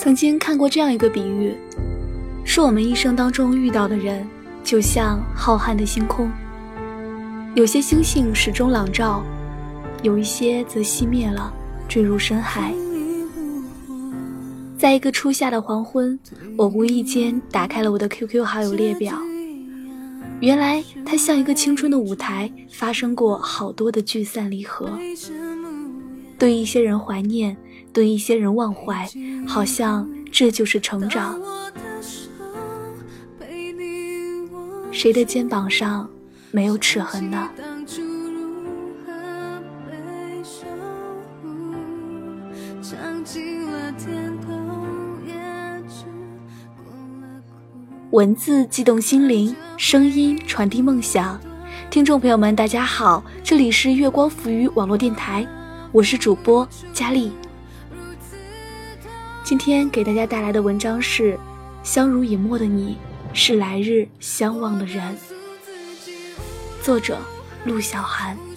曾经看过这样一个比喻，说我们一生当中遇到的人，就像浩瀚的星空，有些星星始终朗照，有一些则熄灭了，坠入深海。在一个初夏的黄昏，我无意间打开了我的 QQ 好友列表，原来它像一个青春的舞台，发生过好多的聚散离合。对一些人怀念，对一些人忘怀，好像这就是成长。谁的肩膀上没有齿痕呢？文字激动心灵，声音传递梦想。听众朋友们，大家好，这里是月光浮语网络电台。我是主播佳丽，今天给大家带来的文章是《相濡以沫的你是来日相望的人》，作者陆小寒。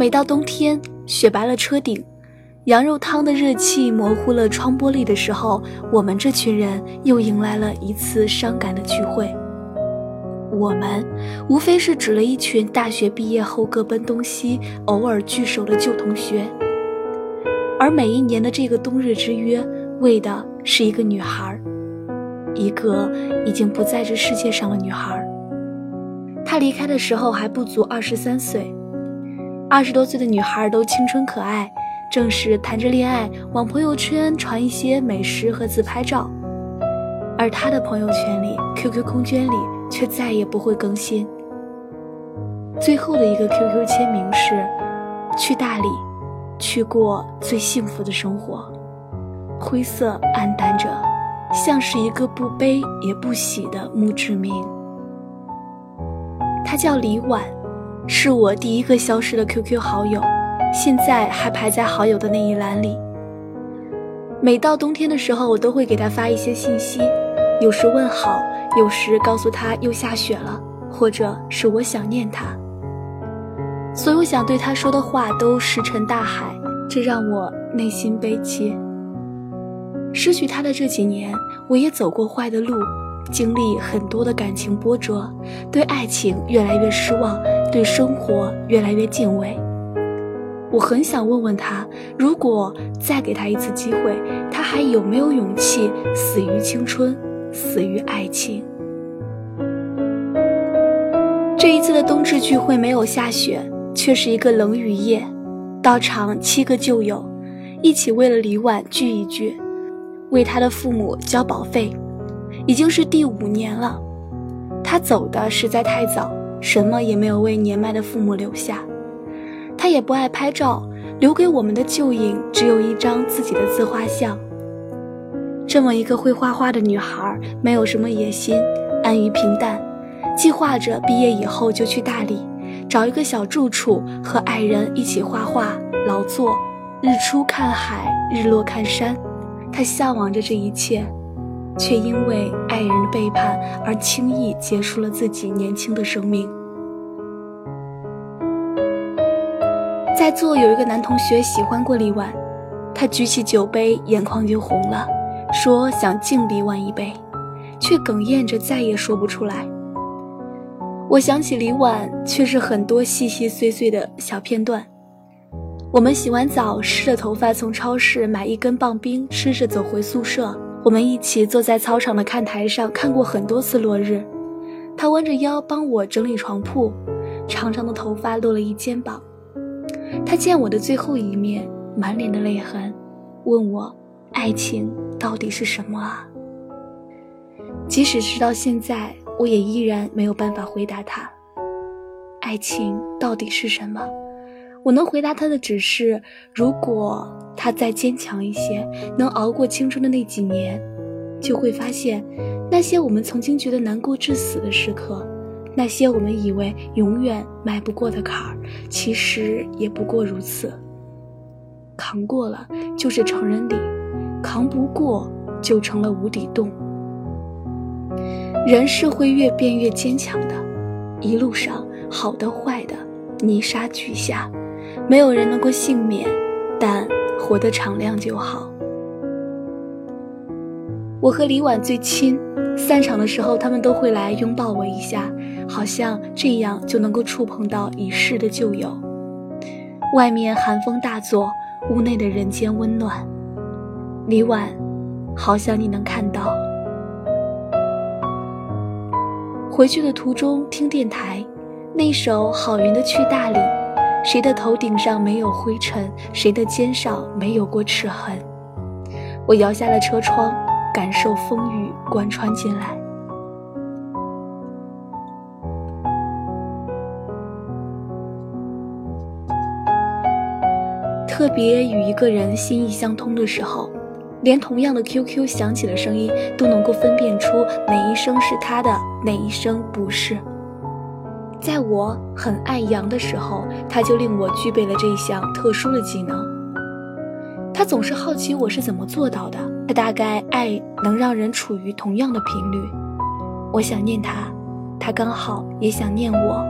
每到冬天，雪白了车顶，羊肉汤的热气模糊了窗玻璃的时候，我们这群人又迎来了一次伤感的聚会。我们，无非是指了一群大学毕业后各奔东西、偶尔聚首的旧同学。而每一年的这个冬日之约，为的是一个女孩，一个已经不在这世界上的女孩。她离开的时候还不足二十三岁。二十多岁的女孩都青春可爱，正是谈着恋爱，往朋友圈传一些美食和自拍照，而她的朋友圈里、QQ 空间里却再也不会更新。最后的一个 QQ 签名是“去大理，去过最幸福的生活”，灰色暗淡着，像是一个不悲也不喜的墓志铭。她叫李婉。是我第一个消失的 QQ 好友，现在还排在好友的那一栏里。每到冬天的时候，我都会给他发一些信息，有时问好，有时告诉他又下雪了，或者是我想念他。所有想对他说的话都石沉大海，这让我内心悲戚。失去他的这几年，我也走过坏的路。经历很多的感情波折，对爱情越来越失望，对生活越来越敬畏。我很想问问他，如果再给他一次机会，他还有没有勇气死于青春，死于爱情？这一次的冬至聚会没有下雪，却是一个冷雨夜。到场七个旧友，一起为了李婉聚一聚，为他的父母交保费。已经是第五年了，他走的实在太早，什么也没有为年迈的父母留下。他也不爱拍照，留给我们的旧影只有一张自己的自画像。这么一个会画画的女孩，没有什么野心，安于平淡，计划着毕业以后就去大理，找一个小住处，和爱人一起画画、劳作，日出看海，日落看山。她向往着这一切。却因为爱人的背叛而轻易结束了自己年轻的生命。在座有一个男同学喜欢过李婉，他举起酒杯，眼眶就红了，说想敬李婉一杯，却哽咽着再也说不出来。我想起李婉，却是很多细细碎碎的小片段。我们洗完澡，湿着头发从超市买一根棒冰，吃着走回宿舍。我们一起坐在操场的看台上看过很多次落日，他弯着腰帮我整理床铺，长长的头发落了一肩膀。他见我的最后一面，满脸的泪痕，问我：“爱情到底是什么啊？”即使直到现在，我也依然没有办法回答他：“爱情到底是什么？”我能回答他的只是，如果他再坚强一些，能熬过青春的那几年，就会发现，那些我们曾经觉得难过至死的时刻，那些我们以为永远迈不过的坎儿，其实也不过如此。扛过了就是成人礼，扛不过就成了无底洞。人是会越变越坚强的，一路上好的坏的，泥沙俱下，没有人能够幸免，但活得敞亮就好。我和李婉最亲，散场的时候他们都会来拥抱我一下，好像这样就能够触碰到已逝的旧友。外面寒风大作。屋内的人间温暖，李婉，好想你能看到。回去的途中听电台，那首郝云的《去大理》，谁的头顶上没有灰尘，谁的肩上没有过齿痕？我摇下了车窗，感受风雨贯穿进来。特别与一个人心意相通的时候，连同样的 QQ 响起的声音都能够分辨出哪一声是他的，哪一声不是。在我很爱羊的时候，他就令我具备了这一项特殊的技能。他总是好奇我是怎么做到的。他大概爱能让人处于同样的频率。我想念他，他刚好也想念我。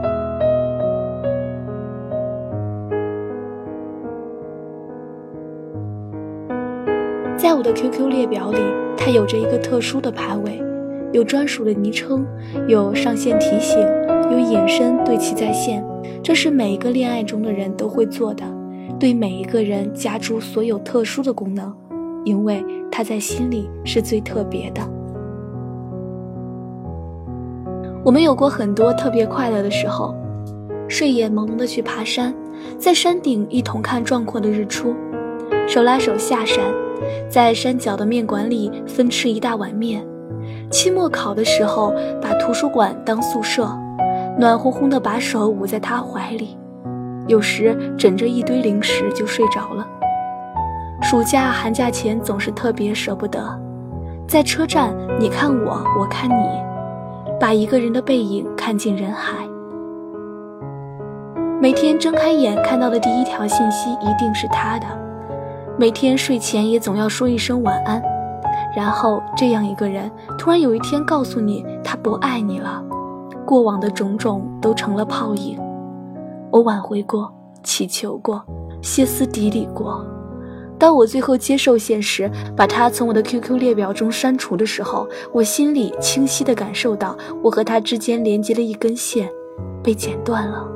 在我的 QQ 列表里，它有着一个特殊的排位，有专属的昵称，有上线提醒，有隐身对其在线。这是每一个恋爱中的人都会做的，对每一个人加诸所有特殊的功能，因为他在心里是最特别的。我们有过很多特别快乐的时候，睡眼朦胧的去爬山，在山顶一同看壮阔的日出，手拉手下山。在山脚的面馆里分吃一大碗面，期末考的时候把图书馆当宿舍，暖烘烘的把手捂在他怀里，有时枕着一堆零食就睡着了。暑假寒假前总是特别舍不得，在车站你看我我看你，把一个人的背影看进人海。每天睁开眼看到的第一条信息一定是他的。每天睡前也总要说一声晚安，然后这样一个人突然有一天告诉你他不爱你了，过往的种种都成了泡影。我挽回过，祈求过，歇斯底里过。当我最后接受现实，把他从我的 QQ 列表中删除的时候，我心里清晰地感受到，我和他之间连接了一根线，被剪断了。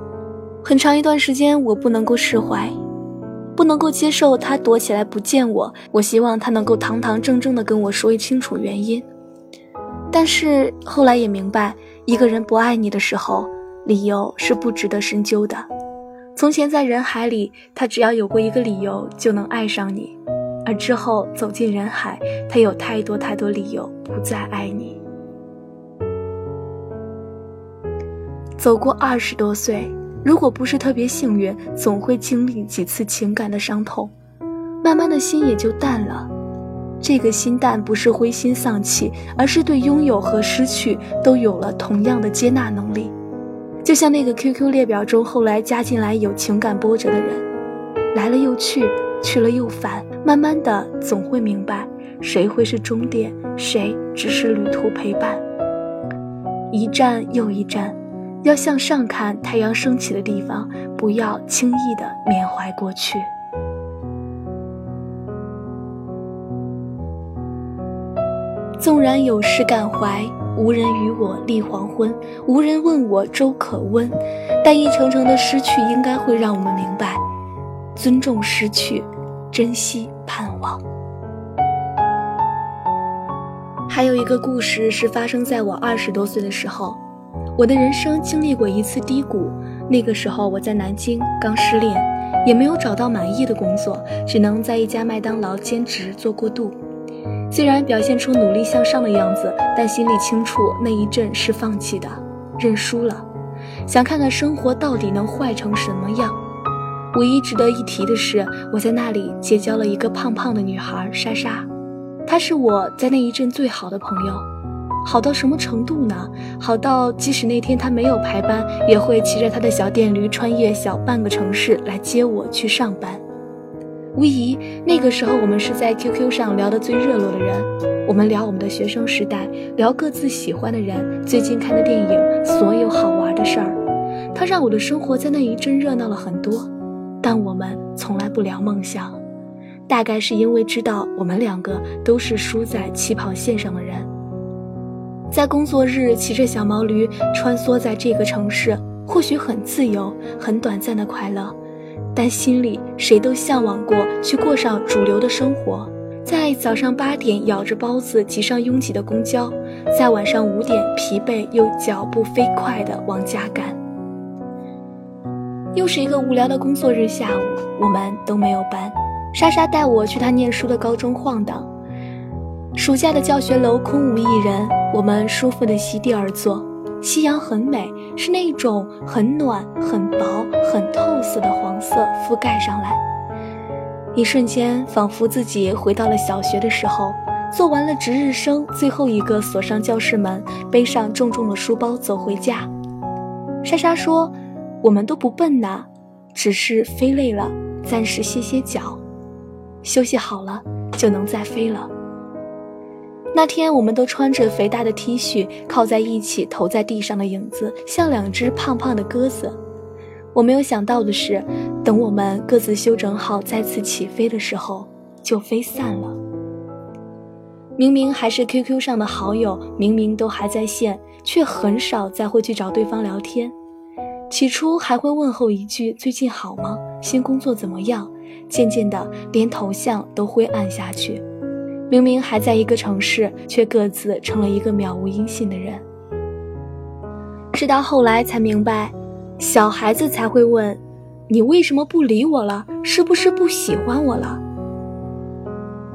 很长一段时间，我不能够释怀。不能够接受他躲起来不见我，我希望他能够堂堂正正的跟我说清楚原因。但是后来也明白，一个人不爱你的时候，理由是不值得深究的。从前在人海里，他只要有过一个理由就能爱上你，而之后走进人海，他有太多太多理由不再爱你。走过二十多岁。如果不是特别幸运，总会经历几次情感的伤痛，慢慢的心也就淡了。这个心淡不是灰心丧气，而是对拥有和失去都有了同样的接纳能力。就像那个 QQ 列表中后来加进来有情感波折的人，来了又去，去了又返，慢慢的总会明白，谁会是终点，谁只是旅途陪伴。一站又一站。要向上看太阳升起的地方，不要轻易的缅怀过去。纵然有时感怀，无人与我立黄昏，无人问我粥可温，但一程程的失去，应该会让我们明白，尊重失去，珍惜盼望。还有一个故事是发生在我二十多岁的时候。我的人生经历过一次低谷，那个时候我在南京刚失恋，也没有找到满意的工作，只能在一家麦当劳兼职做过渡。虽然表现出努力向上的样子，但心里清楚那一阵是放弃的，认输了，想看看生活到底能坏成什么样。唯一值得一提的是，我在那里结交了一个胖胖的女孩莎莎。她是我在那一阵最好的朋友，好到什么程度呢？好到即使那天他没有排班，也会骑着他的小电驴穿越小半个城市来接我去上班。无疑，那个时候我们是在 QQ 上聊得最热络的人。我们聊我们的学生时代，聊各自喜欢的人，最近看的电影，所有好玩的事儿。他让我的生活在那一阵热闹了很多，但我们从来不聊梦想。大概是因为知道我们两个都是输在起跑线上的人，在工作日骑着小毛驴穿梭在这个城市，或许很自由，很短暂的快乐。但心里谁都向往过去过上主流的生活，在早上八点咬着包子挤上拥挤的公交，在晚上五点疲惫又脚步飞快地往家赶。又是一个无聊的工作日下午，我们都没有班。莎莎带我去她念书的高中晃荡。暑假的教学楼空无一人，我们舒服地席地而坐。夕阳很美，是那种很暖、很薄、很透色的黄色覆盖上来，一瞬间仿佛自己回到了小学的时候。做完了值日生，最后一个锁上教室门，背上重重的书包走回家。莎莎说：“我们都不笨呐，只是飞累了，暂时歇歇脚，休息好了就能再飞了。”那天，我们都穿着肥大的 T 恤，靠在一起，投在地上的影子像两只胖胖的鸽子。我没有想到的是，等我们各自休整好，再次起飞的时候，就飞散了。明明还是 QQ 上的好友，明明都还在线，却很少再会去找对方聊天。起初还会问候一句“最近好吗？新工作怎么样？”渐渐的，连头像都灰暗下去。明明还在一个城市，却各自成了一个渺无音信的人。直到后来才明白，小孩子才会问：“你为什么不理我了？是不是不喜欢我了？”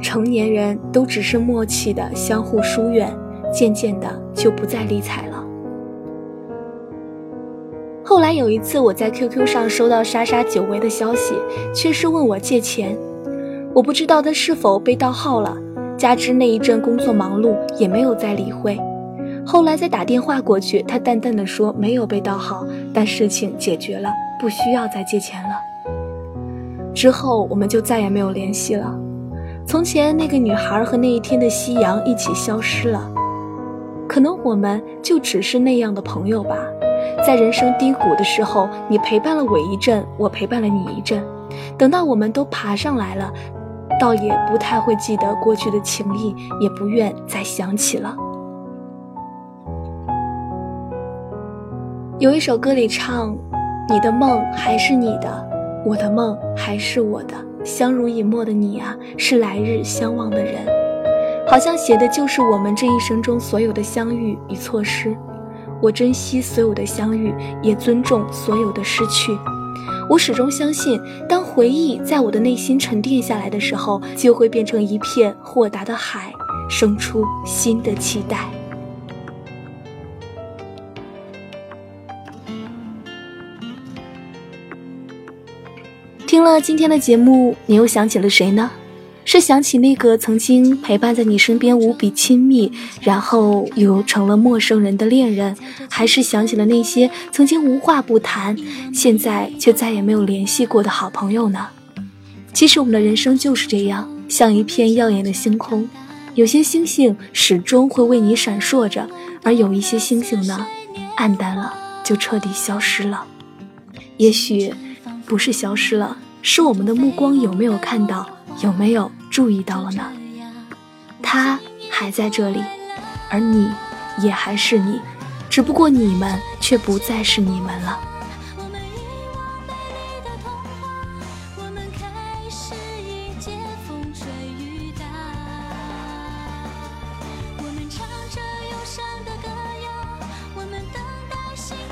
成年人都只是默契的相互疏远，渐渐的就不再理睬了。后来有一次，我在 QQ 上收到莎莎久违的消息，却是问我借钱，我不知道他是否被盗号了。加之那一阵工作忙碌，也没有再理会。后来再打电话过去，他淡淡的说没有被盗号，但事情解决了，不需要再借钱了。之后我们就再也没有联系了。从前那个女孩和那一天的夕阳一起消失了。可能我们就只是那样的朋友吧。在人生低谷的时候，你陪伴了我一阵，我陪伴了你一阵。等到我们都爬上来了。倒也不太会记得过去的情谊，也不愿再想起了。有一首歌里唱：“你的梦还是你的，我的梦还是我的，相濡以沫的你啊，是来日相望的人。”好像写的就是我们这一生中所有的相遇与错失。我珍惜所有的相遇，也尊重所有的失去。我始终相信，当回忆在我的内心沉淀下来的时候，就会变成一片豁达的海，生出新的期待。听了今天的节目，你又想起了谁呢？是想起那个曾经陪伴在你身边无比亲密，然后又成了陌生人的恋人，还是想起了那些曾经无话不谈，现在却再也没有联系过的好朋友呢？其实我们的人生就是这样，像一片耀眼的星空，有些星星始终会为你闪烁着，而有一些星星呢，暗淡了就彻底消失了。也许不是消失了，是我们的目光有没有看到，有没有？注意到了呢，他还在这里，而你也还是你，只不过你们却不再是你们了。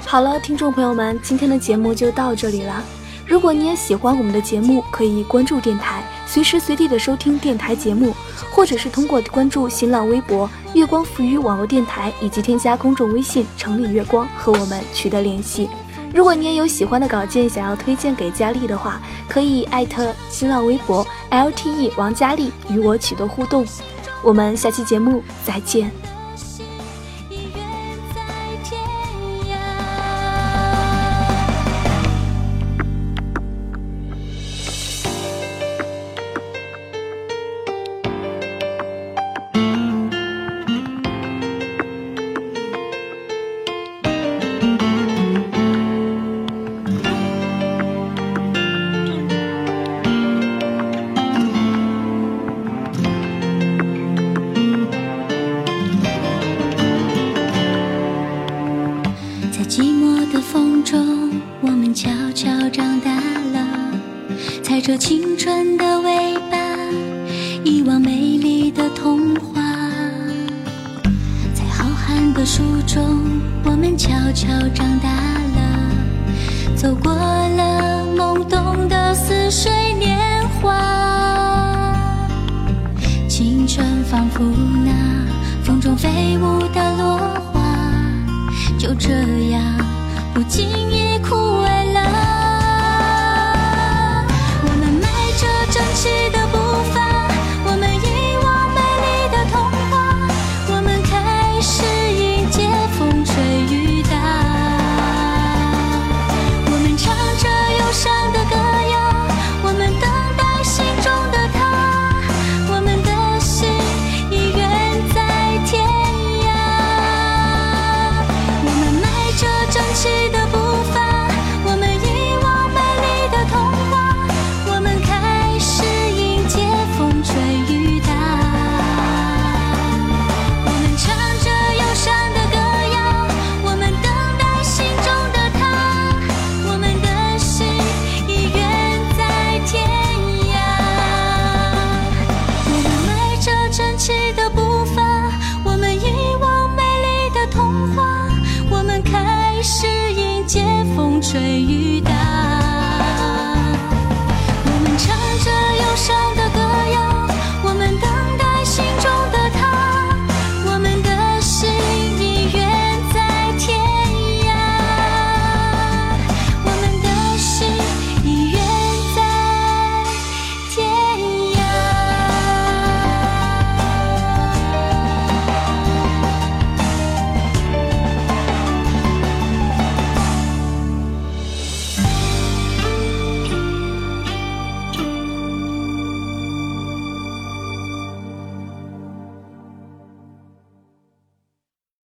好了，听众朋友们，今天的节目就到这里了。如果你也喜欢我们的节目，可以关注电台。随时随地的收听电台节目，或者是通过关注新浪微博“月光浮语网络电台”，以及添加公众微信“城里月光”和我们取得联系。如果你也有喜欢的稿件想要推荐给佳丽的话，可以艾特新浪微博 “lte 王佳丽”与我取得互动。我们下期节目再见。在寂寞的风中，我们悄悄长大了踩着青春的尾巴，遗忘美丽的童话。在浩瀚的书中，我们悄悄长大了，走过了懵懂的似水年华。青春仿佛那风中飞舞的落，就这样不经意。